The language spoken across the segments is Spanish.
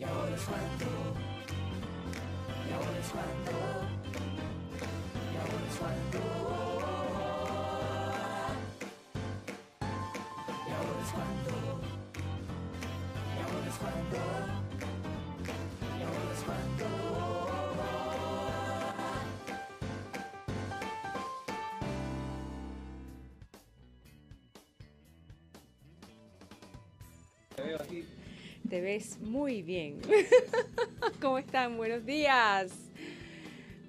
Y ahora es cuando. Y ahora es cuando. Y ahora es cuando. Y ahora es cuando. Y ahora es cuando. Te ves muy bien. ¿Cómo están? Buenos días.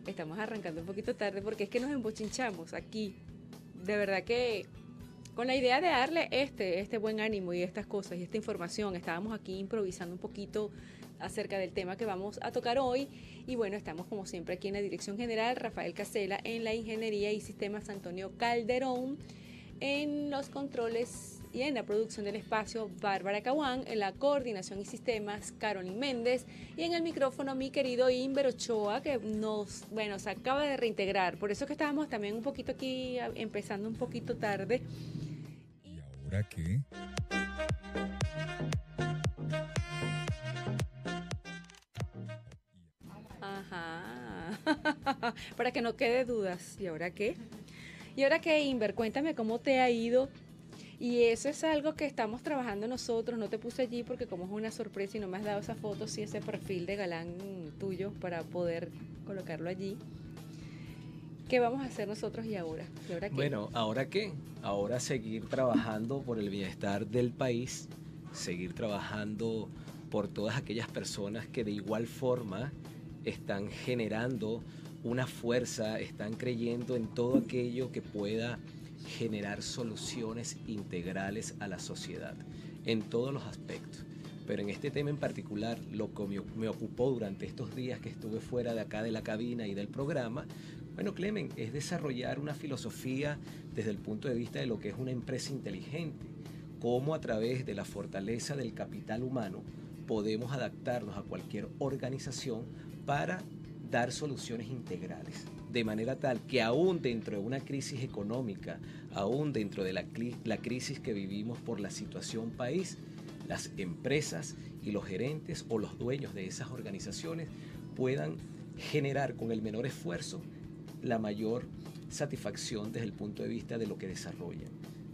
Estamos arrancando un poquito tarde porque es que nos embochinchamos aquí. De verdad que con la idea de darle este, este buen ánimo y estas cosas y esta información, estábamos aquí improvisando un poquito acerca del tema que vamos a tocar hoy. Y bueno, estamos como siempre aquí en la Dirección General, Rafael Casela, en la Ingeniería y Sistemas Antonio Calderón, en los controles y en la producción del espacio Bárbara Caguán, en la coordinación y sistemas Carolyn Méndez y en el micrófono mi querido Inver Ochoa que nos, bueno, se acaba de reintegrar. Por eso que estábamos también un poquito aquí empezando un poquito tarde. ¿Y ahora qué? Ajá. Para que no quede dudas. ¿Y ahora qué? ¿Y ahora qué, Inver? Cuéntame cómo te ha ido. Y eso es algo que estamos trabajando nosotros. No te puse allí porque como es una sorpresa y no me has dado esa foto, sí, ese perfil de galán tuyo para poder colocarlo allí. ¿Qué vamos a hacer nosotros y ahora? Bueno, ¿ahora qué? Ahora seguir trabajando por el bienestar del país, seguir trabajando por todas aquellas personas que de igual forma están generando una fuerza, están creyendo en todo aquello que pueda generar soluciones integrales a la sociedad, en todos los aspectos. Pero en este tema en particular, lo que me, ocupó durante estos días que estuve fuera de acá de la cabina y del programa, bueno, Clemen, es desarrollar una filosofía desde el punto de vista de lo que es una empresa inteligente, cómo a través de la fortaleza del capital humano podemos adaptarnos a cualquier organización para dar soluciones integrales, de manera tal que aún dentro de una crisis económica, aún dentro de la, cri- la crisis que vivimos por la situación país, las empresas y los gerentes o los dueños de esas organizaciones puedan generar con el menor esfuerzo la mayor satisfacción desde el punto de vista de lo que desarrollan,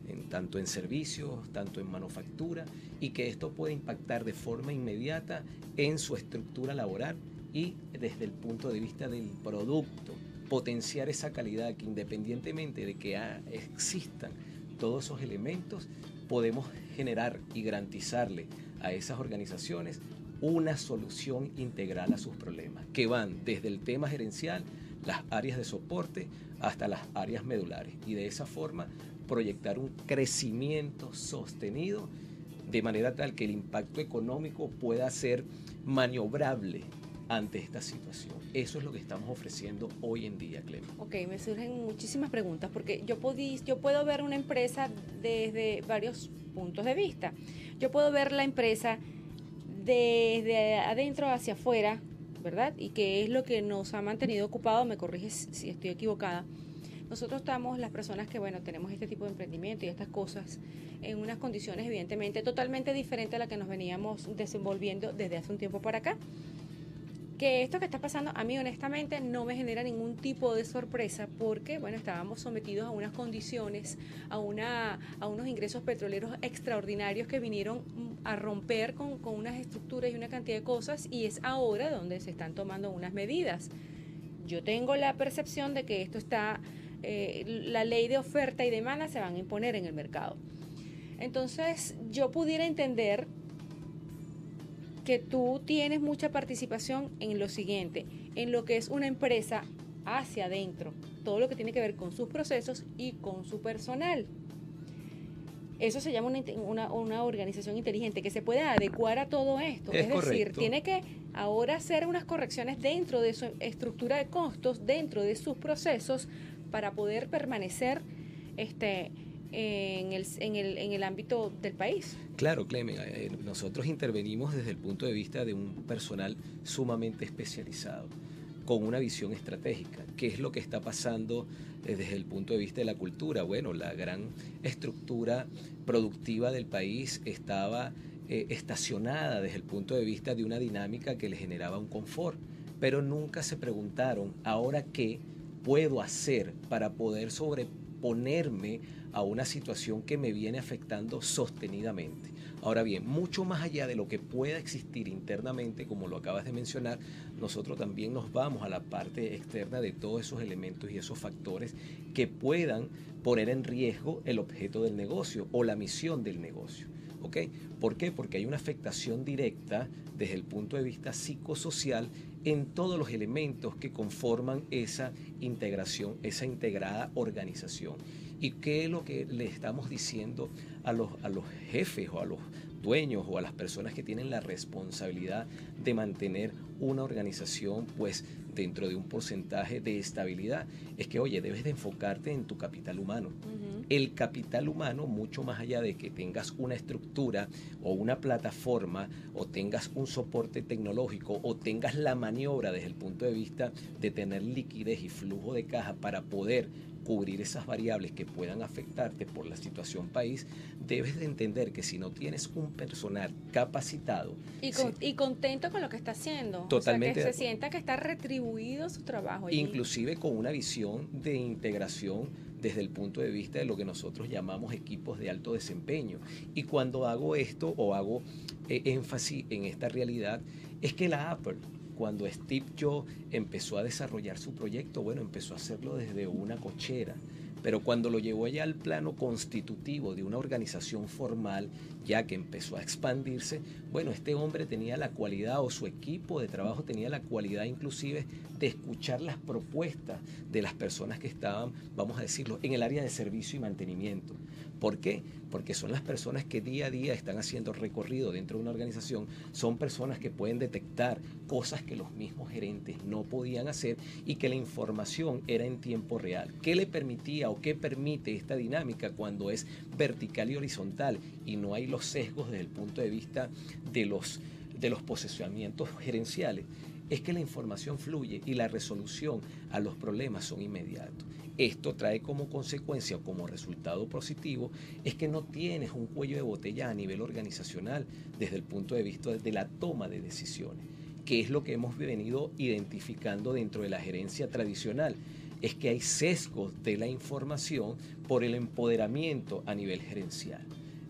en, tanto en servicios, tanto en manufactura, y que esto pueda impactar de forma inmediata en su estructura laboral y desde el punto de vista del producto, potenciar esa calidad que independientemente de que ha- existan todos esos elementos, podemos generar y garantizarle a esas organizaciones una solución integral a sus problemas, que van desde el tema gerencial, las áreas de soporte, hasta las áreas medulares. Y de esa forma proyectar un crecimiento sostenido de manera tal que el impacto económico pueda ser maniobrable ante esta situación. Eso es lo que estamos ofreciendo hoy en día, Clemen. Ok, me surgen muchísimas preguntas porque yo, podí, yo puedo ver una empresa desde varios puntos de vista. Yo puedo ver la empresa desde adentro hacia afuera, ¿verdad? Y que es lo que nos ha mantenido ocupado, me corriges si estoy equivocada. Nosotros estamos, las personas que, bueno, tenemos este tipo de emprendimiento y estas cosas, en unas condiciones evidentemente totalmente diferentes a las que nos veníamos desenvolviendo desde hace un tiempo para acá que esto que está pasando a mí honestamente no me genera ningún tipo de sorpresa porque bueno estábamos sometidos a unas condiciones a una a unos ingresos petroleros extraordinarios que vinieron mm, a romper con, con unas estructuras y una cantidad de cosas y es ahora donde se están tomando unas medidas. Yo tengo la percepción de que esto está eh, la ley de oferta y demanda se van a imponer en el mercado. Entonces yo pudiera entender que tú tienes mucha participación en lo siguiente, en lo que es una empresa hacia adentro, todo lo que tiene que ver con sus procesos y con su personal. Eso se llama una, una- una organización inteligente que se puede adecuar a todo esto. Es Es, decir, tiene que ahora hacer unas correcciones dentro de su estructura de costos, dentro de sus procesos, para poder permanecer este, en, el, en, el, en el ámbito del país. Claro, Clemen, eh, nosotros intervenimos desde el punto de vista de un personal sumamente especializado, con una visión estratégica. ¿Qué es lo que está pasando eh, desde el punto de vista de la cultura? Bueno, la gran estructura productiva del país estaba eh, estacionada desde el punto de vista de una dinámica que le generaba un confort, pero nunca se preguntaron, ahora qué puedo hacer para poder sobreponerme a una situación que me viene afectando sostenidamente. Ahora bien, mucho más allá de lo que pueda existir internamente, como lo acabas de mencionar, nosotros también nos vamos a la parte externa de todos esos elementos y esos factores que puedan poner en riesgo el objeto del negocio o la misión del negocio. ¿Ok? ¿Por qué? Porque hay una afectación directa desde el punto de vista psicosocial en todos los elementos que conforman esa integración, esa integrada organización. ¿Y qué es lo que le estamos diciendo a los, a los jefes o a los dueños o a las personas que tienen la responsabilidad de mantener una organización pues dentro de un porcentaje de estabilidad es que oye debes de enfocarte en tu capital humano. El capital humano, mucho más allá de que tengas una estructura o una plataforma o tengas un soporte tecnológico o tengas la maniobra desde el punto de vista de tener liquidez y flujo de caja para poder cubrir esas variables que puedan afectarte por la situación país, debes de entender que si no tienes un personal capacitado, Y, con- sí, y contento con lo que está haciendo. Totalmente O de sea, que se sienta que está retribuido su trabajo. allí. inclusive con una visión de integración desde el punto de vista de lo que nosotros llamamos equipos de alto desempeño. Y cuando hago esto o hago eh, énfasis en esta realidad, es que la Apple, cuando Steve Jobs empezó a desarrollar su proyecto, bueno, empezó a hacerlo desde una cochera. Pero cuando lo llevó ya al plano constitutivo de una organización formal, ya que empezó a expandirse, bueno, este hombre tenía la cualidad o su equipo de trabajo tenía la cualidad inclusive de escuchar las propuestas de las personas que estaban, vamos a decirlo, en el área de servicio y mantenimiento. ¿Por qué? Porque son las personas que día a día están haciendo recorrido dentro de una organización, son personas que pueden detectar cosas que los mismos gerentes no podían hacer y que la información era en tiempo real. ¿Qué le permitía o qué permite esta dinámica cuando es vertical y horizontal y no hay los sesgos desde el punto de vista de los, de los posicionamientos gerenciales? Es que la información fluye y la resolución a los problemas son inmediatos. Esto trae como consecuencia o como resultado positivo es que no tienes un cuello de botella a nivel organizacional desde el punto de vista de la toma de decisiones, que es lo que hemos venido identificando dentro de la gerencia tradicional. Es que hay sesgos de la información por el empoderamiento a nivel gerencial.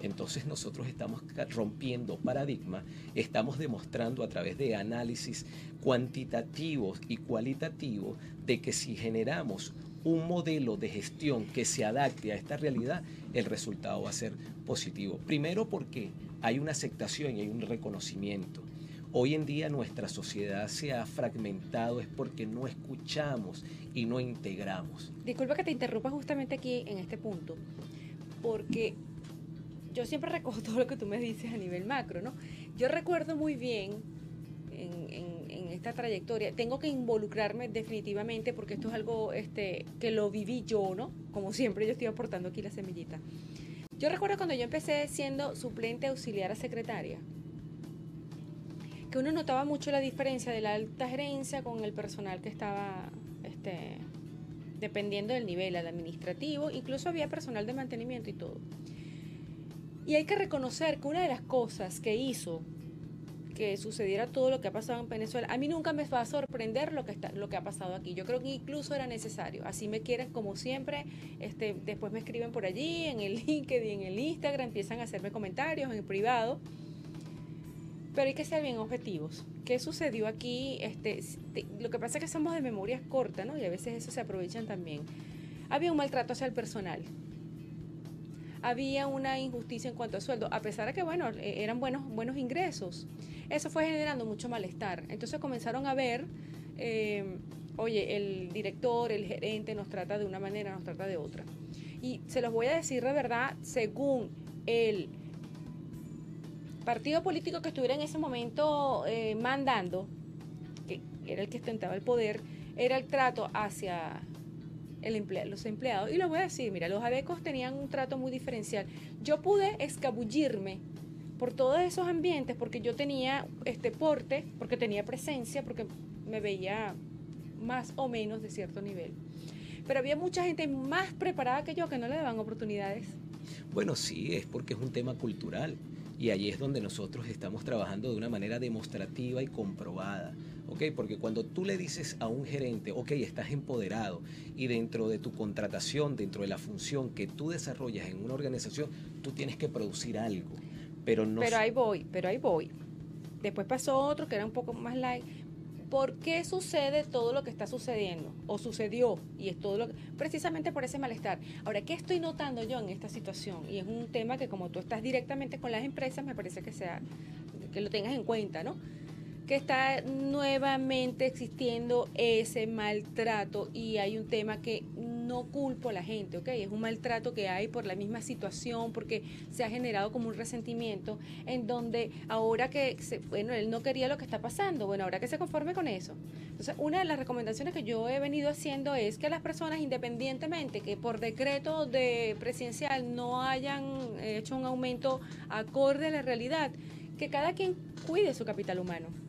Entonces nosotros estamos rompiendo paradigmas, estamos demostrando a través de análisis cuantitativos y cualitativos de que si generamos un modelo de gestión que se adapte a esta realidad, el resultado va a ser positivo. Primero porque hay una aceptación y hay un reconocimiento. Hoy en día nuestra sociedad se ha fragmentado es porque no escuchamos y no integramos. Disculpa que te interrumpa justamente aquí en este punto, porque yo siempre recojo todo lo que tú me dices a nivel macro, ¿no? Yo recuerdo muy bien en, en- en esta trayectoria, tengo que involucrarme definitivamente porque esto es algo este, que lo viví yo, ¿no? Como siempre yo estoy aportando aquí la semillita. Yo recuerdo cuando yo empecé siendo suplente auxiliar a secretaria, que uno notaba mucho la diferencia de la alta gerencia con el personal que estaba este, dependiendo del nivel, al administrativo, incluso había personal de mantenimiento y todo. Y hay que reconocer que una de las cosas que hizo que sucediera todo lo que ha pasado en Venezuela, a mí nunca me va a sorprender lo que está, lo que ha pasado aquí. Yo creo que incluso era necesario. Así me quieren como siempre, este, después me escriben por allí, en el LinkedIn, en el Instagram, empiezan a hacerme comentarios en privado. Pero hay que ser bien objetivos. ¿Qué sucedió aquí? Este, te- lo que pasa es que somos de memorias cortas, ¿no? Y a veces eso se aprovechan también. Había un maltrato hacia el personal. Había una injusticia en cuanto a sueldo, a pesar de que, bueno, eh, eran buenos, buenos ingresos. Eso fue generando mucho malestar. Entonces comenzaron a ver, eh, oye, el director, el gerente nos trata de una manera, nos trata de otra. Y se los voy a decir de verdad, según el partido político que estuviera en ese momento eh, mandando, que era el que ostentaba el poder, era el trato hacia los empleados. Y lo voy a decir, mira, los adecos tenían un trato muy diferencial. Yo pude escabullirme por todos esos ambientes porque yo tenía este porte, porque tenía presencia, porque me veía más o menos de cierto nivel. Pero había mucha gente más preparada que yo que no le daban oportunidades. Bueno, sí, es porque es un tema cultural. Y ahí es donde nosotros estamos trabajando de una manera demostrativa y comprobada. ¿Ok? Porque cuando tú le dices a un gerente, ok, estás empoderado y dentro de tu contratación, dentro de la función que tú desarrollas en una organización, tú tienes que producir algo. Pero no Pero ahí voy, pero ahí voy. Después pasó otro que era un poco más light. ¿Por qué sucede todo lo que está sucediendo? O sucedió, y es todo lo que, precisamente por ese malestar. Ahora, ¿qué estoy notando yo en esta situación? Y es un tema que como tú estás directamente con las empresas, me parece que sea, que lo tengas en cuenta, ¿no? Que está nuevamente existiendo ese maltrato y hay un tema que no culpo a la gente, ¿ok? Es un maltrato que hay por la misma situación, porque se ha generado como un resentimiento en donde ahora que, se, bueno, él no quería lo que está pasando, bueno, ahora que se conforme con eso. Entonces, una de las recomendaciones que yo he venido haciendo es que las personas, independientemente que por decreto de presidencial no hayan hecho un aumento acorde a la realidad, que cada quien cuide su capital humano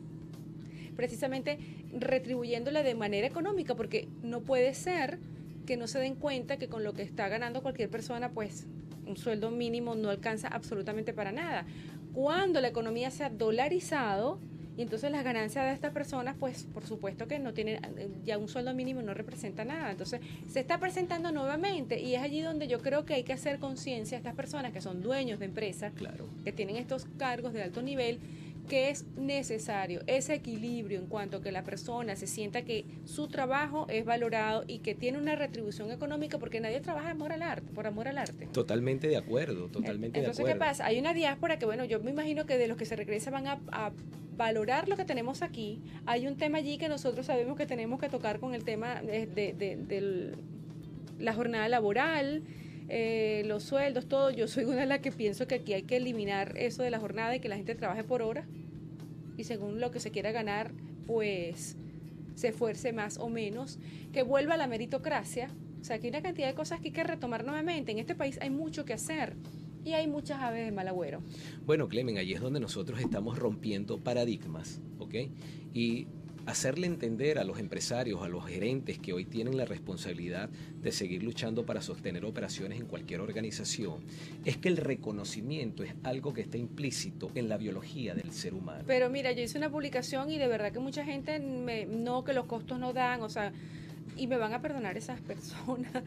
precisamente retribuyéndole de manera económica, porque no puede ser que no se den cuenta que con lo que está ganando cualquier persona, pues un sueldo mínimo no alcanza absolutamente para nada. Cuando la economía se ha dolarizado, y entonces las ganancias de estas personas, pues por supuesto que no tienen, ya un sueldo mínimo no representa nada. Entonces se está presentando nuevamente y es allí donde yo creo que hay que hacer conciencia a estas personas que son dueños de empresas, Claro. que tienen estos cargos de alto nivel, que es necesario ese equilibrio en cuanto a que la persona se sienta que su trabajo es valorado y que tiene una retribución económica porque nadie trabaja amor al arte, por amor al arte. Totalmente de acuerdo, totalmente Entonces, de ¿qué acuerdo. pasa? Hay una diáspora que, bueno, yo me imagino que de los que se regresan van a, a valorar lo que tenemos aquí. Hay un tema allí que nosotros sabemos que tenemos que tocar con el tema de, de- de- del- la jornada laboral, eh, los sueldos, todo. Yo soy una de las que pienso que aquí hay que eliminar eso de la jornada y que la gente trabaje por hora y según lo que se quiera ganar, pues se esfuerce más o menos, que vuelva la meritocracia. O sea, que hay una cantidad de cosas que hay que retomar nuevamente. En este país hay mucho que hacer y hay muchas aves de mal agüero. Bueno, Clemen, allí es donde nosotros estamos rompiendo paradigmas, ¿ok? Y hacerle entender a los empresarios, a los gerentes que hoy tienen la responsabilidad de seguir luchando para sostener operaciones en cualquier organización, es que el reconocimiento es algo que está implícito en la biología del ser humano. Pero mira, yo hice una publicación y de verdad que mucha gente me, no, que los costos no dan, o sea, y me van a perdonar esas personas.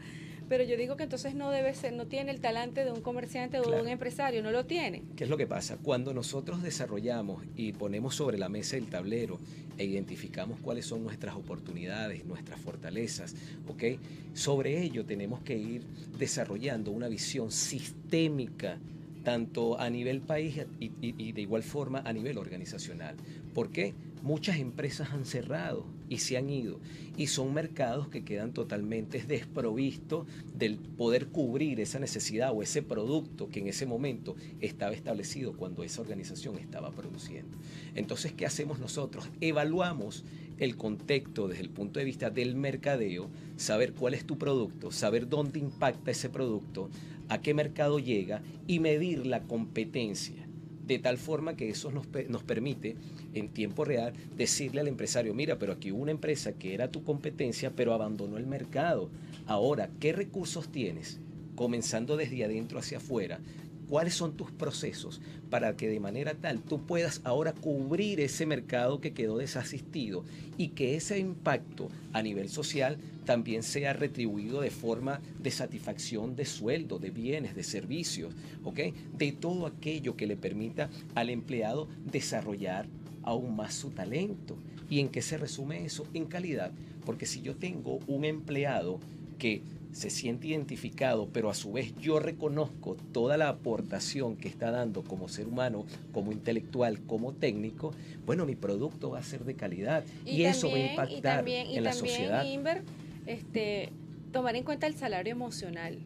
Pero yo digo que entonces no debe ser, no tiene el talante de un comerciante o de un empresario, no lo tiene. ¿Qué es lo que pasa? Cuando nosotros desarrollamos y ponemos sobre la mesa el tablero e identificamos cuáles son nuestras oportunidades, nuestras fortalezas, ¿ok? Sobre ello tenemos que ir desarrollando una visión sistémica tanto a nivel país y, y- y de igual forma a nivel organizacional. ¿Por qué? Muchas empresas han cerrado y se han ido y son mercados que quedan totalmente desprovistos del poder cubrir esa necesidad o ese producto que en ese momento estaba establecido cuando esa organización estaba produciendo. Entonces, ¿qué hacemos nosotros? Evaluamos el contexto desde el punto de vista del mercadeo, saber cuál es tu producto, saber dónde impacta ese producto, a qué mercado llega y medir la competencia. De tal forma que eso nos, nos permite en tiempo real decirle al empresario, mira, pero aquí hubo una empresa que era tu competencia, pero abandonó el mercado. Ahora, ¿qué recursos tienes? Comenzando desde adentro hacia afuera, ¿cuáles son tus procesos para que de manera tal tú puedas ahora cubrir ese mercado que quedó desasistido y que ese impacto a nivel social también sea retribuido de forma de satisfacción de sueldo, de bienes, de servicios, ¿ok? De todo aquello que le permita al empleado desarrollar aún más su talento. ¿Y en qué se resume eso? En calidad. Porque si yo tengo un empleado que se siente identificado, pero a su vez yo reconozco toda la aportación que está dando como ser humano, como intelectual, como técnico, bueno, mi producto va a ser de calidad y, eso va a impactar y también, y en la también, sociedad. Inver, este, tomar en cuenta el salario emocional.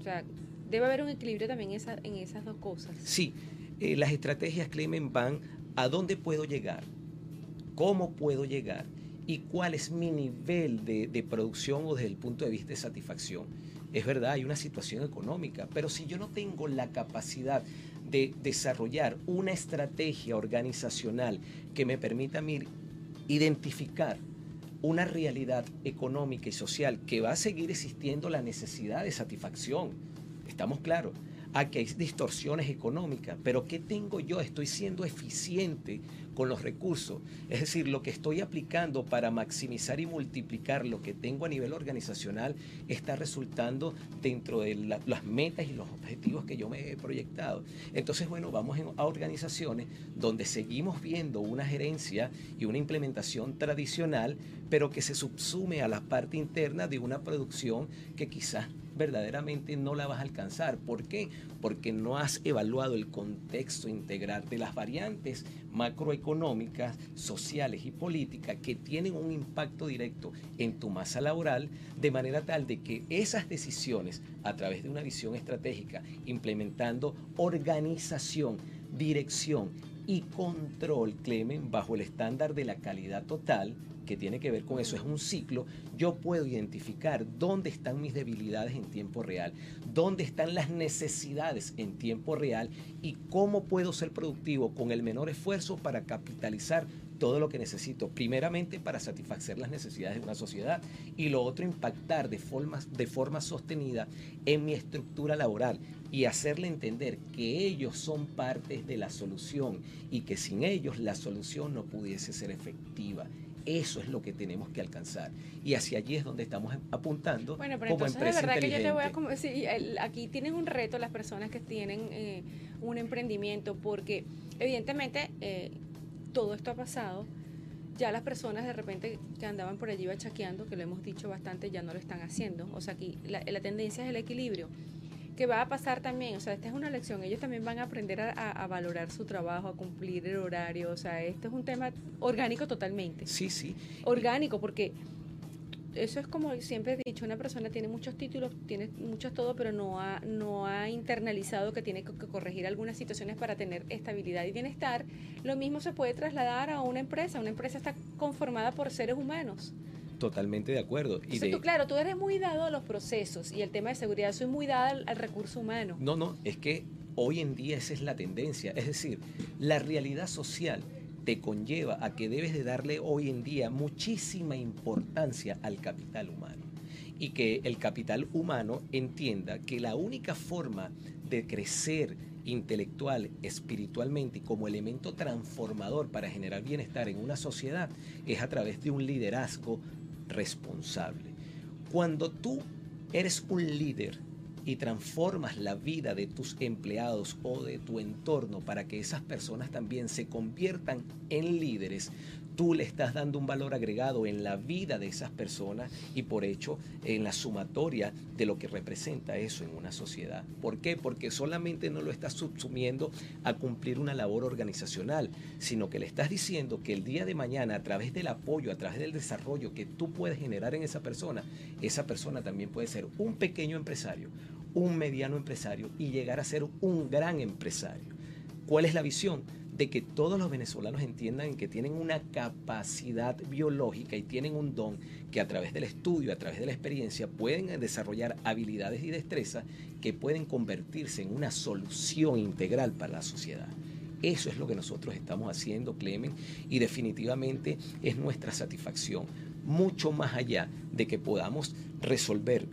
O sea, debe haber un equilibrio también en, esa- en esas dos cosas. Sí, eh, las estrategias Clemen van a dónde puedo llegar, cómo puedo llegar y cuál es mi nivel de, producción o desde el punto de vista de satisfacción. Es verdad, hay una situación económica, pero si yo no tengo la capacidad de desarrollar una estrategia organizacional que me permita mí identificar una realidad económica y social que va a seguir existiendo la necesidad de satisfacción. Estamos claros. A que hay distorsiones económicas, pero ¿qué tengo yo? Estoy siendo eficiente con los recursos. Es decir, lo que estoy aplicando para maximizar y multiplicar lo que tengo a nivel organizacional está resultando dentro de la- las metas y los objetivos que yo me he proyectado. Entonces, bueno, vamos a organizaciones donde seguimos viendo una gerencia y una implementación tradicional, pero que se subsume a la parte interna de una producción que quizás verdaderamente no la vas a alcanzar. ¿Por qué? Porque no has evaluado el contexto integral de las variantes macroeconómicas, sociales y políticas que tienen un impacto directo en tu masa laboral, de manera tal de que esas decisiones, a través de una visión estratégica, implementando organización, dirección y control, Clemen, bajo el estándar de la calidad total, que tiene que ver con eso, es un ciclo, yo puedo identificar dónde están mis debilidades en tiempo real, dónde están las necesidades en tiempo real y cómo puedo ser productivo con el menor esfuerzo para capitalizar todo lo que necesito, primeramente para satisfacer las necesidades de una sociedad y lo otro impactar de forma, de forma sostenida en mi estructura laboral y hacerle entender que ellos son parte de la solución y que sin ellos la solución no pudiese ser efectiva. Eso es lo que tenemos que alcanzar. Y hacia allí es donde estamos apuntando Bueno, pero como entonces empresa verdad que yo te voy a... sí, aquí tienen un reto las personas que tienen eh, un emprendimiento porque evidentemente eh, todo esto ha pasado. Ya las personas de repente que andaban por allí bachaqueando, que lo hemos dicho bastante, ya no lo están haciendo. O sea, aquí la, la tendencia es el equilibrio. Que va a pasar también, o sea, esta es una lección. Ellos también van a aprender a, a- a valorar su trabajo, a cumplir el horario. O sea, esto es un tema orgánico totalmente Sí, sí. orgánico, porque eso es como siempre he dicho, una persona tiene muchos títulos, tiene muchos todo, pero no ha, no ha internalizado que tiene que, que corregir algunas situaciones para tener estabilidad y bienestar. Lo mismo se puede trasladar a una empresa. Una empresa está conformada por seres humanos. Totalmente de acuerdo. Y Entonces, de- tú, claro, tú eres muy dado a los procesos y el tema de seguridad, soy muy dada al, al recurso humano. No, no, es que hoy en día esa es la tendencia. Es decir, la realidad social te conlleva a que debes de darle hoy en día muchísima importancia al capital humano. Y que el capital humano entienda que la única forma de crecer intelectual, espiritualmente y como elemento transformador para generar bienestar en una sociedad es a través de un liderazgo responsable. Cuando tú eres un líder y transformas la vida de tus empleados o de tu entorno para que esas personas también se conviertan en líderes, tú le estás dando un valor agregado en la vida de esas personas y por hecho en la sumatoria de lo que representa eso en una sociedad. ¿Por qué? Porque solamente no lo estás subsumiendo a cumplir una labor organizacional, sino que le estás diciendo que el día de mañana a través del apoyo, a través del desarrollo que tú puedes generar en esa persona, esa persona también puede ser un pequeño empresario, un mediano empresario y llegar a ser un gran empresario. ¿Cuál es la visión? De que todos los venezolanos entiendan que tienen una capacidad biológica y tienen un don que a través del estudio, a través de la experiencia, pueden desarrollar habilidades y destrezas que pueden convertirse en una solución integral para la sociedad. Eso es lo que nosotros estamos haciendo, Clemen, y definitivamente es nuestra satisfacción, mucho más allá de que podamos resolver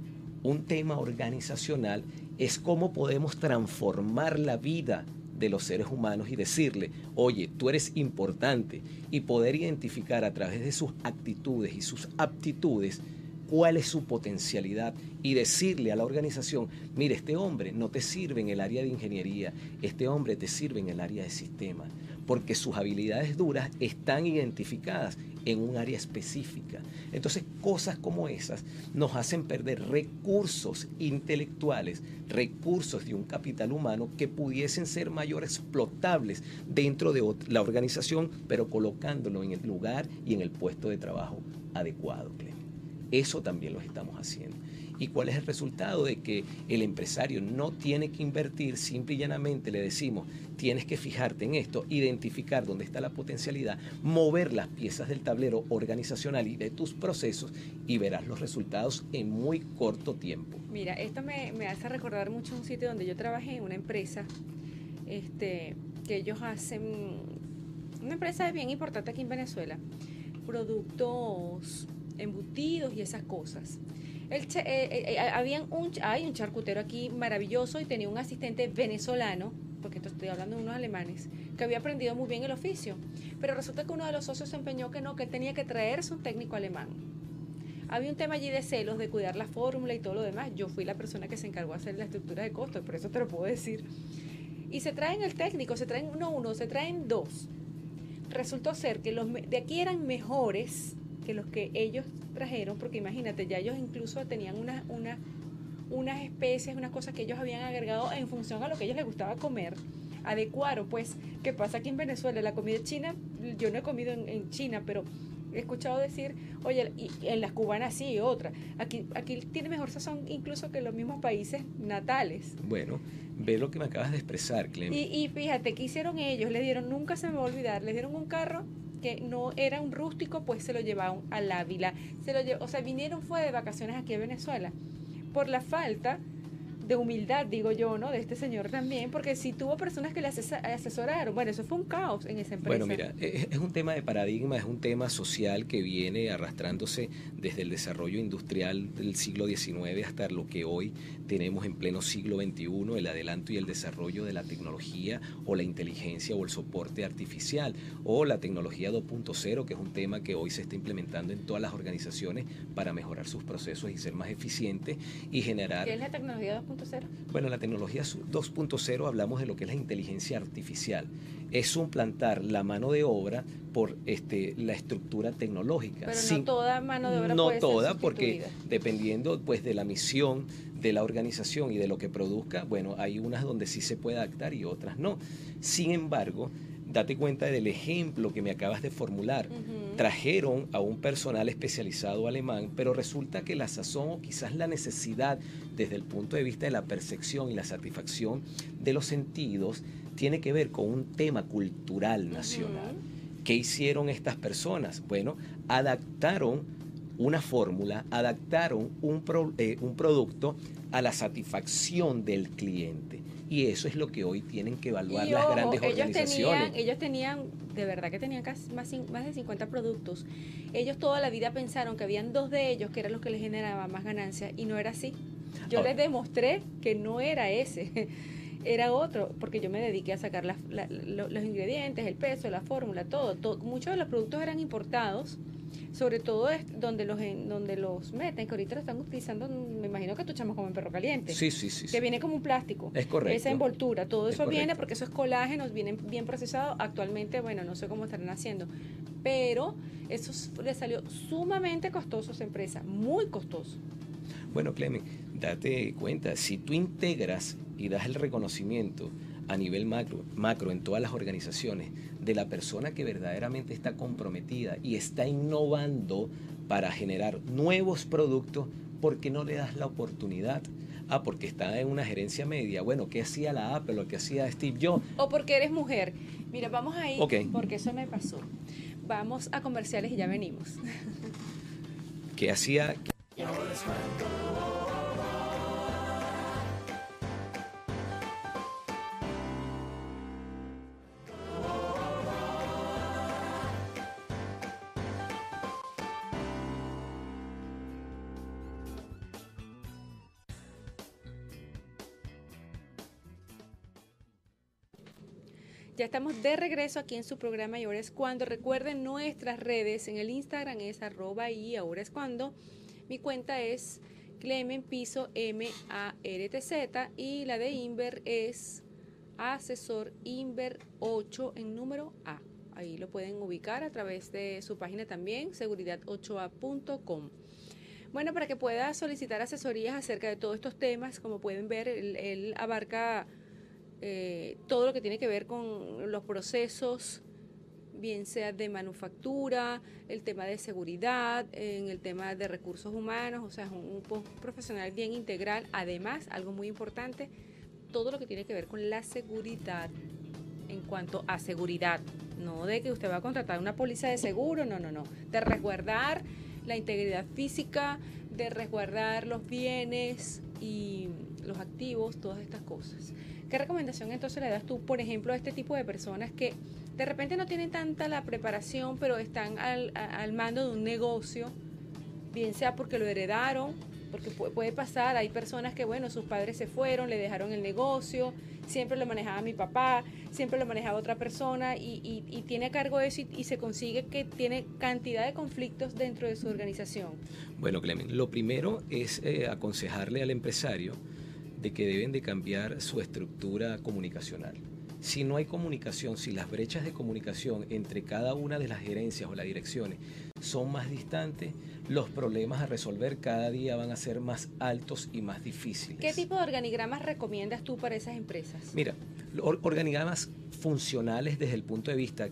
un tema organizacional, es cómo podemos transformar la vida de los seres humanos y decirle, oye, tú eres importante y poder identificar a través de sus actitudes y sus aptitudes cuál es su potencialidad y decirle a la organización, mire, este hombre no te sirve en el área de ingeniería, este hombre te sirve en el área de sistemas, porque sus habilidades duras están identificadas en un área específica. Entonces, cosas como esas nos hacen perder recursos intelectuales, recursos de un capital humano que pudiesen ser mayor explotables dentro de la organización, pero colocándolo en el lugar y en el puesto de trabajo adecuado. Eso también lo estamos haciendo. ¿Y cuál es el resultado de que el empresario no tiene que invertir? Simple y llanamente le decimos, tienes que fijarte en esto, identificar dónde está la potencialidad, mover las piezas del tablero organizacional y de tus procesos y verás los resultados en muy corto tiempo. Mira, esto me, me hace recordar mucho un sitio donde yo trabajé, una empresa, este, que ellos hacen, una empresa bien importante aquí en Venezuela, productos embutidos y esas cosas. Eh, eh, eh, un, hay un charcutero aquí maravilloso y tenía un asistente venezolano, porque esto estoy hablando de unos alemanes, que había aprendido muy bien el oficio. Pero resulta que uno de los socios se empeñó que no, que tenía que traerse un técnico alemán. Había un tema allí de celos, de cuidar la fórmula y todo lo demás. Yo fui la persona que se encargó de hacer la estructura de costos, por eso te lo puedo decir. Y se traen el técnico, se traen no uno, se traen dos. Resultó ser que los de aquí eran mejores que los que ellos trajeron, porque imagínate, ya ellos incluso tenían unas una, unas especies, unas cosas que ellos habían agregado en función a lo que a ellos les gustaba comer. Adecuaron, pues, ¿qué pasa aquí en Venezuela? La comida china, yo no he comido en, en China, pero he escuchado decir, oye, y en las cubanas sí, otra. Aquí, aquí tiene mejor sazón incluso que los mismos países natales. Bueno, ve lo que me acabas de expresar, Clem. Y, y fíjate, ¿qué hicieron ellos? Le dieron, nunca se me va a olvidar, les dieron un carro que no era un rústico, pues se lo llevaron al Ávila. Se lo lle- o sea, vinieron fue de vacaciones aquí a Venezuela. Por la falta de humildad, digo yo, ¿no? De este señor también, porque si tuvo personas que le asesoraron, bueno, eso fue un caos en esa empresa. Bueno, mira, es, es un tema de paradigma, es un tema social que viene arrastrándose desde el desarrollo industrial del siglo XIX hasta lo que hoy tenemos en pleno siglo XXI, el adelanto y el desarrollo de la tecnología o la inteligencia o el soporte artificial o la tecnología 2.0, que es un tema que hoy se está implementando en todas las organizaciones para mejorar sus procesos y ser más eficientes y generar ¿Qué es la tecnología 2.0? Bueno, la tecnología su- 2.0 hablamos de lo que es la inteligencia artificial. Es suplantar la mano de obra por este, la estructura tecnológica. Pero Sin- no toda mano de obra no puede ser toda, porque dependiendo pues de la misión de la organización y de lo que produzca, bueno, hay unas donde sí se puede adaptar y otras no. Sin embargo, date cuenta del ejemplo que me acabas de formular. Trajeron a un personal especializado alemán, pero resulta que la sazón o quizás la necesidad desde el punto de vista de la percepción y la satisfacción de los sentidos tiene que ver con un tema cultural nacional. ¿Qué hicieron estas personas? Bueno, adaptaron una fórmula, adaptaron un, pro- eh, un producto a la satisfacción del cliente. Y eso es lo que hoy tienen que evaluar Y las ojo, grandes ellos organizaciones. tenían, ellos tenían, de verdad que tenían casi más, más de 50 productos. Ellos toda la vida pensaron que habían dos de ellos que eran los que les generaban más ganancias y no era así. Yo Ahora- les demostré que no era ese, era otro, porque yo me dediqué a sacar la- lo- los ingredientes, el peso, la fórmula, todo, todo. Muchos de los productos eran importados, sobre todo es donde los donde los meten, que ahorita lo están utilizando, me imagino que tu chamo como en perro caliente Sí, sí, sí. sí. que viene como un plástico. Es correcto. Esa envoltura, todo Es eso viene porque eso es colágeno, viene bien procesado. Actualmente, bueno, no sé cómo estarán haciendo, pero eso le salió sumamente costoso a esa empresa, muy costoso. Bueno, Clemen, date cuenta, si tú integras y das el reconocimiento a nivel macro, macro en todas las organizaciones de la persona que verdaderamente está comprometida y está innovando para generar nuevos productos, ¿por qué no le das la oportunidad? Ah, porque está en una gerencia media. Bueno, ¿qué hacía la Apple o qué hacía Steve Jobs? O porque eres mujer. Mira, vamos ahí, Ok. porque eso me pasó. Vamos a comerciales y ya venimos. ¿Qué hacía Estamos de regreso aquí en su programa y ahora es cuando. Recuerden nuestras redes. En el Instagram es arroba y ahora es cuando. Mi cuenta es Clemen Piso M A R T Z y la de Inver es asesor Inver 8 en número A. Ahí lo pueden ubicar a través de su página también, seguridad8a.com. Bueno, para que pueda solicitar asesorías acerca de todos estos temas, como pueden ver, él, él abarca eh, todo lo que tiene que ver con los procesos, bien sea de manufactura, el tema de seguridad, en el tema de recursos humanos, o sea, es un, un profesional bien integral. Además, algo muy importante, todo lo que tiene que ver con la seguridad en cuanto a seguridad, no de que usted va a contratar una póliza de seguro, no, no, no, de resguardar la integridad física, de resguardar los bienes y los activos, todas estas cosas. ¿Qué recomendación entonces le das tú, por ejemplo, a este tipo de personas que de repente no tienen tanta la preparación, pero están al, al mando de un negocio, bien sea porque lo heredaron porque pu- puede pasar, hay personas que, bueno, sus padres se fueron, le dejaron el negocio, siempre lo manejaba mi papá, siempre lo manejaba otra persona y, y- y tiene a cargo eso y, y se consigue que tiene cantidad de conflictos dentro de su organización. Bueno, Clemen, lo primero es eh, aconsejarle al empresario de que deben de cambiar su estructura comunicacional. Si no hay comunicación, si las brechas de comunicación entre cada una de las gerencias o las direcciones son más distantes, los problemas a resolver cada día van a ser más altos y más difíciles. ¿Qué tipo de organigramas recomiendas tú para esas empresas? Mira, or- organigramas funcionales desde el punto de vista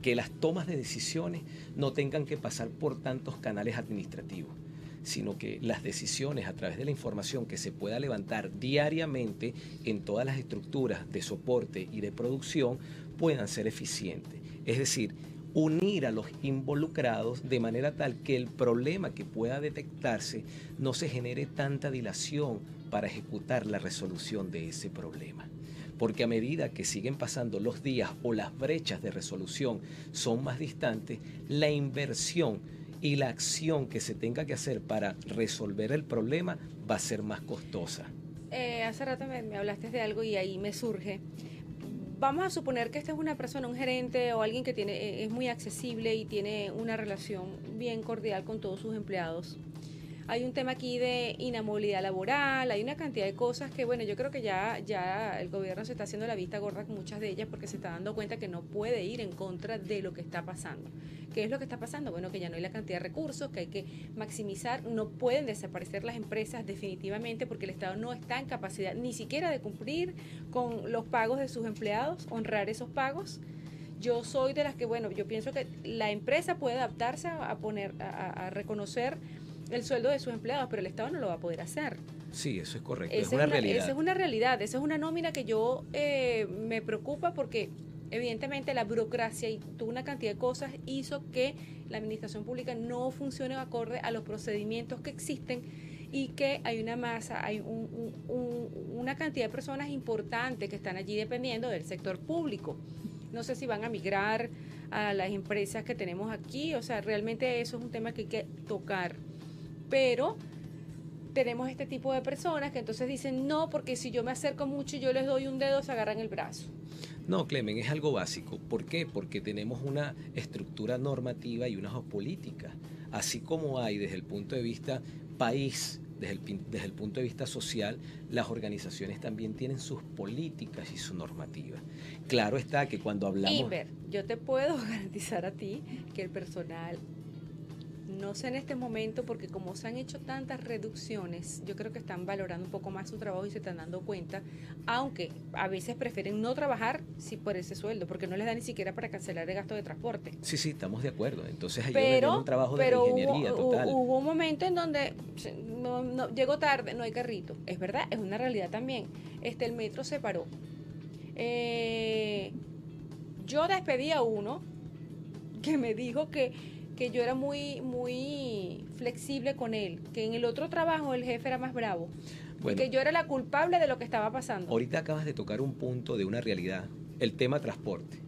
que las tomas de decisiones no tengan que pasar por tantos canales administrativos, sino que las decisiones a través de la información que se pueda levantar diariamente en todas las estructuras de soporte y de producción puedan ser eficientes. Es decir, unir a los involucrados de manera tal que el problema que pueda detectarse no se genere tanta dilación para ejecutar la resolución de ese problema. Porque a medida que siguen pasando los días o las brechas de resolución son más distantes, la inversión y la acción que se tenga que hacer para resolver el problema va a ser más costosa. Eh, hace rato me, me hablaste de algo y ahí me surge. Vamos a suponer que esta es una persona, un gerente o alguien que tiene, eh, es muy accesible y tiene una relación bien cordial con todos sus empleados. Hay un tema aquí de inamovilidad laboral, hay una cantidad de cosas que, bueno, yo creo que ya, ya el gobierno se está haciendo la vista gorda con muchas de ellas porque se está dando cuenta que no puede ir en contra de lo que está pasando. ¿Qué es lo que está pasando? Bueno, que ya no hay la cantidad de recursos, que hay que maximizar, no pueden desaparecer las empresas definitivamente porque el Estado no está en capacidad ni siquiera de cumplir con los pagos de sus empleados, honrar esos pagos. Yo soy de las que, bueno, yo pienso que la empresa puede adaptarse a poner, a, a reconocer el sueldo de sus empleados, pero el Estado no lo va a poder hacer. Sí, eso es correcto, Esa es una realidad. Esa es una realidad, esa es una nómina que yo eh, me preocupa porque evidentemente la burocracia y toda una cantidad de cosas hizo que la administración pública no funcione acorde a los procedimientos que existen y que hay una masa, hay un- un- un- una cantidad de personas importantes que están allí dependiendo del sector público. No sé si van a migrar a las empresas que tenemos aquí, o sea, realmente eso es un tema que hay que tocar. Pero tenemos este tipo de personas que entonces dicen no, porque si yo me acerco mucho y yo les doy un dedo, se agarran el brazo. No, Clemen, es algo básico. ¿Por qué? Porque tenemos una estructura normativa y unas políticas. Así como hay desde el punto de vista país, desde el, desde el punto de vista social, las organizaciones también tienen sus políticas y su normativa. Claro está que cuando hablamos... Inver, yo te puedo garantizar a ti que el personal, no sé en este momento, porque como se han hecho tantas reducciones, yo creo que están valorando un poco más su trabajo y se están dando cuenta, aunque a veces prefieren no trabajar sí, por ese sueldo, porque no les da ni siquiera para cancelar el gasto de transporte. Sí, sí, estamos de acuerdo. Entonces ahí pero, un trabajo de pero ingeniería hubo, total. hu- hubo un momento en donde no, no- llegó tarde, no hay carrito. Es verdad, es una realidad también. Este, el metro se paró. Eh, yo despedí a uno que me dijo que, que yo era muy, muy flexible con él, que en el otro trabajo el jefe era más bravo, y que yo era la culpable de lo que estaba pasando. Ahorita acabas de tocar un punto de una realidad, el tema transporte.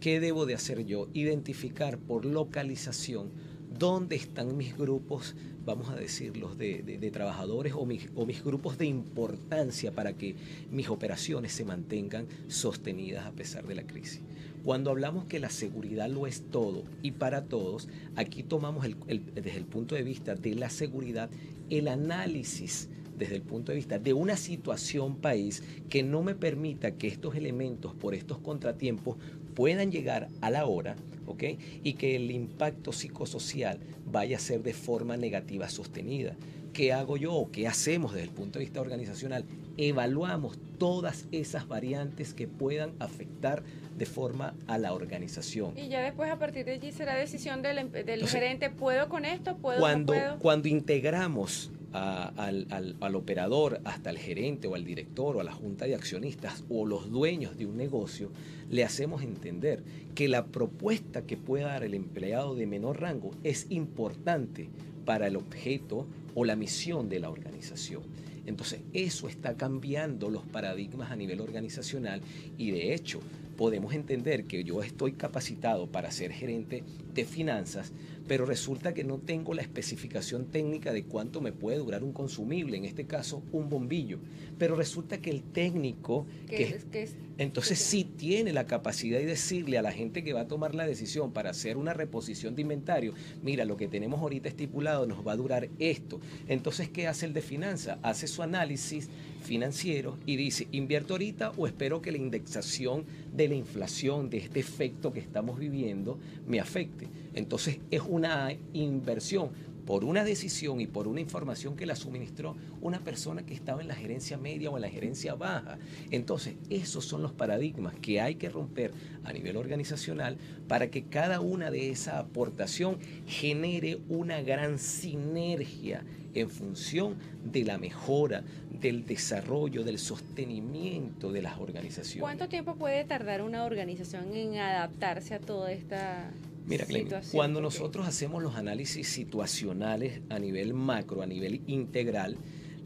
¿Qué debo de hacer yo? Identificar por localización dónde están mis grupos, vamos a decirlos, de, de- de trabajadores o mis, o mis grupos de importancia para que mis operaciones se mantengan sostenidas a pesar de la crisis. Cuando hablamos que la seguridad lo es todo y para todos, aquí tomamos desde el punto de vista de la seguridad el análisis desde el punto de vista de una situación país que no me permita que estos elementos por estos contratiempos puedan llegar a la hora, ¿ok? Y que el impacto psicosocial vaya a ser de forma negativa sostenida. ¿Qué hago yo o qué hacemos desde el punto de vista organizacional? Evaluamos todas esas variantes que puedan afectar de forma a la organización. Y ya después a partir de allí será decisión del, em- del Entonces, gerente, ¿puedo con esto? ¿Puedo cuando, no puedo? cuando integramos a- al, al- al operador hasta el gerente o al director o a la junta de accionistas o los dueños de un negocio, le hacemos entender que la propuesta que pueda dar el empleado de menor rango es importante para el objeto o la misión de la organización. Entonces, eso está cambiando los paradigmas a nivel organizacional y de hecho, podemos entender que yo estoy capacitado para ser gerente de finanzas, pero resulta que no tengo la especificación técnica de cuánto me puede durar un consumible, en este caso un bombillo. Pero resulta que el técnico, Que es- que es- entonces que- sí tiene la capacidad de decirle a la gente que va a tomar la decisión para hacer una reposición de inventario, mira, lo que tenemos ahorita estipulado nos va a durar esto. Entonces, ¿qué hace el de finanzas? Hace su análisis financiero y dice, ¿invierto ahorita o espero que la indexación de la inflación, de este efecto que estamos viviendo, me afecte? Entonces, es una inversión por una decisión y por una información que la suministró una persona que estaba en la gerencia media o en la gerencia baja. Entonces, esos son los paradigmas que hay que romper a nivel organizacional para que cada una de esa aportación genere una gran sinergia en función de la mejora, del desarrollo, del sostenimiento de las organizaciones. ¿Cuánto tiempo puede tardar una organización en adaptarse a toda esta Mira, situación? cuando nosotros hacemos los análisis situacionales a nivel macro, a nivel integral,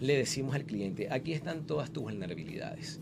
le decimos al cliente, aquí están todas tus vulnerabilidades,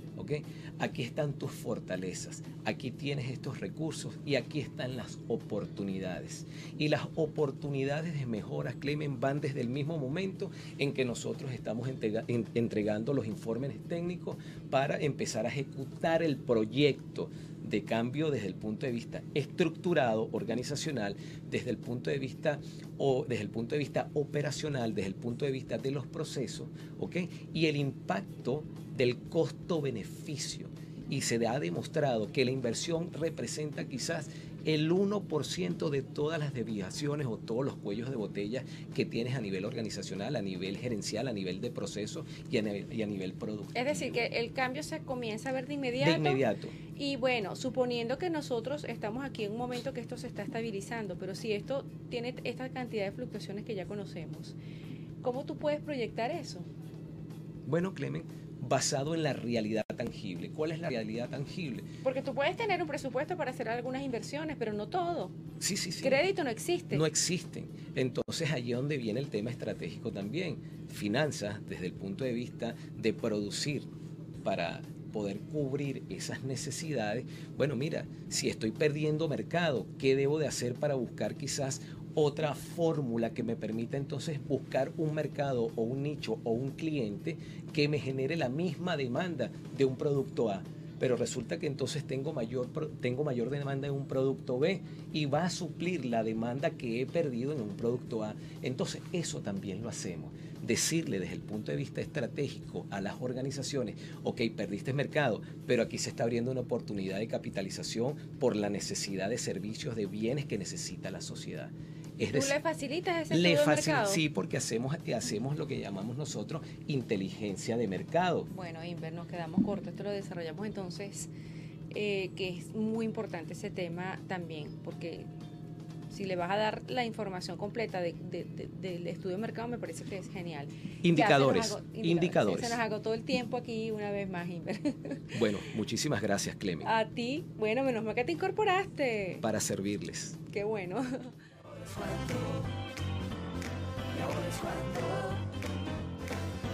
Aquí están tus fortalezas, aquí tienes estos recursos y aquí están las oportunidades. Y las oportunidades de mejoras, Clemen, van desde el mismo momento en que nosotros estamos entrega- en- entregando los informes técnicos para empezar a ejecutar el proyecto de cambio desde el punto de vista estructurado, organizacional, desde el punto de vista o desde el punto de vista operacional, desde el punto de vista de los procesos, ¿ok? Y el impacto del costo-beneficio. Y se ha demostrado que la inversión representa quizás el 1% de todas las desviaciones o todos los cuellos de botella que tienes a nivel organizacional, a nivel gerencial, a nivel de proceso y a nivel, y a nivel productivo. Es decir, que el cambio se comienza a ver de inmediato. de inmediato. Y bueno, suponiendo que nosotros estamos aquí en un momento que esto se está estabilizando, pero si esto tiene esta cantidad de fluctuaciones que ya conocemos, ¿cómo tú puedes proyectar eso? Bueno, Clemen, basado en la realidad tangible. ¿Cuál es la realidad tangible? Porque tú puedes tener un presupuesto para hacer algunas inversiones, pero no todo. Sí, sí, sí. Crédito no existe. No existen. Entonces allí es donde viene el tema estratégico también. Finanzas desde el punto de vista de producir para poder cubrir esas necesidades. Bueno, mira, si estoy perdiendo mercado, ¿qué debo de hacer para buscar quizás otra fórmula que me permita entonces buscar un mercado o un nicho o un cliente que me genere la misma demanda de un producto A? pero resulta que entonces tengo mayor, tengo mayor demanda en un producto B y va a suplir la demanda que he perdido en un producto A. Entonces eso también lo hacemos. Decirle desde el punto de vista estratégico a las organizaciones, ok, perdiste mercado, pero aquí se está abriendo una oportunidad de capitalización por la necesidad de servicios, de bienes que necesita la sociedad. Es ¿Tú decir, le facilitas ese le estudio de facil- mercado? sí, porque hacemos, hacemos lo que llamamos nosotros inteligencia de mercado. Bueno, Inver, nos quedamos cortos. Esto lo desarrollamos entonces, eh, que es muy importante ese tema también, porque si le vas a dar la información completa de- de- de- del estudio de mercado, me parece que es genial. Ya se nos Indicadores, indicadores. Se nos agotó el tiempo aquí una vez más, Inver. Bueno, muchísimas gracias, Clemen, A ti, bueno, menos mal que te incorporaste. para servirles. Qué bueno. es cuando, y ahora es cuando,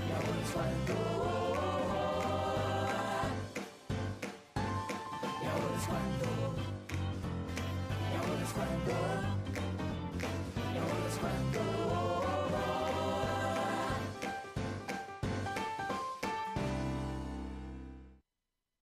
y ahora es cuando. Y ahora cuando, y ahora es cuando, y ahora es cuando.